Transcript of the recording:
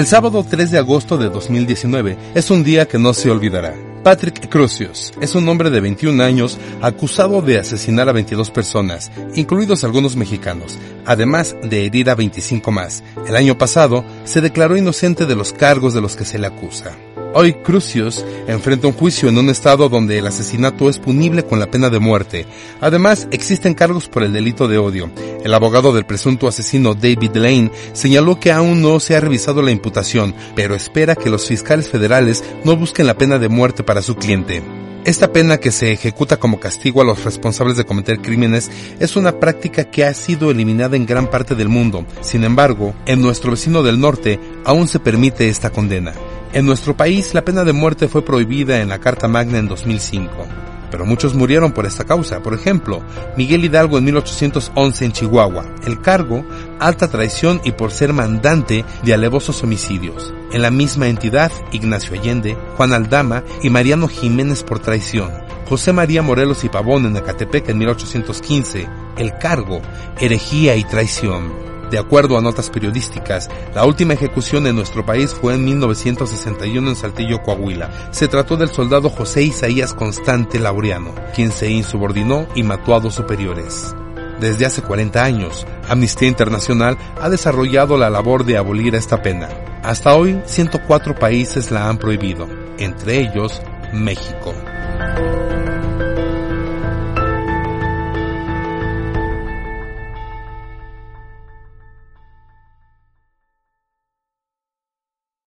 El sábado 3 de agosto de 2019 es un día que no se olvidará. Patrick Crucius es un hombre de 21 años acusado de asesinar a 22 personas, incluidos algunos mexicanos, además de herir a 25 más. El año pasado se declaró inocente de los cargos de los que se le acusa. Hoy Crucius enfrenta un juicio en un estado donde el asesinato es punible con la pena de muerte. Además, existen cargos por el delito de odio. El abogado del presunto asesino David Lane señaló que aún no se ha revisado la imputación, pero espera que los fiscales federales no busquen la pena de muerte para su cliente. Esta pena que se ejecuta como castigo a los responsables de cometer crímenes es una práctica que ha sido eliminada en gran parte del mundo. Sin embargo, en nuestro vecino del norte aún se permite esta condena. En nuestro país la pena de muerte fue prohibida en la Carta Magna en 2005, pero muchos murieron por esta causa. Por ejemplo, Miguel Hidalgo en 1811 en Chihuahua, el cargo, alta traición y por ser mandante de alevosos homicidios. En la misma entidad, Ignacio Allende, Juan Aldama y Mariano Jiménez por traición. José María Morelos y Pavón en Ecatepec en 1815, el cargo, herejía y traición. De acuerdo a notas periodísticas, la última ejecución en nuestro país fue en 1961 en Saltillo, Coahuila. Se trató del soldado José Isaías Constante Laureano, quien se insubordinó y mató a dos superiores. Desde hace 40 años, Amnistía Internacional ha desarrollado la labor de abolir esta pena. Hasta hoy, 104 países la han prohibido, entre ellos México.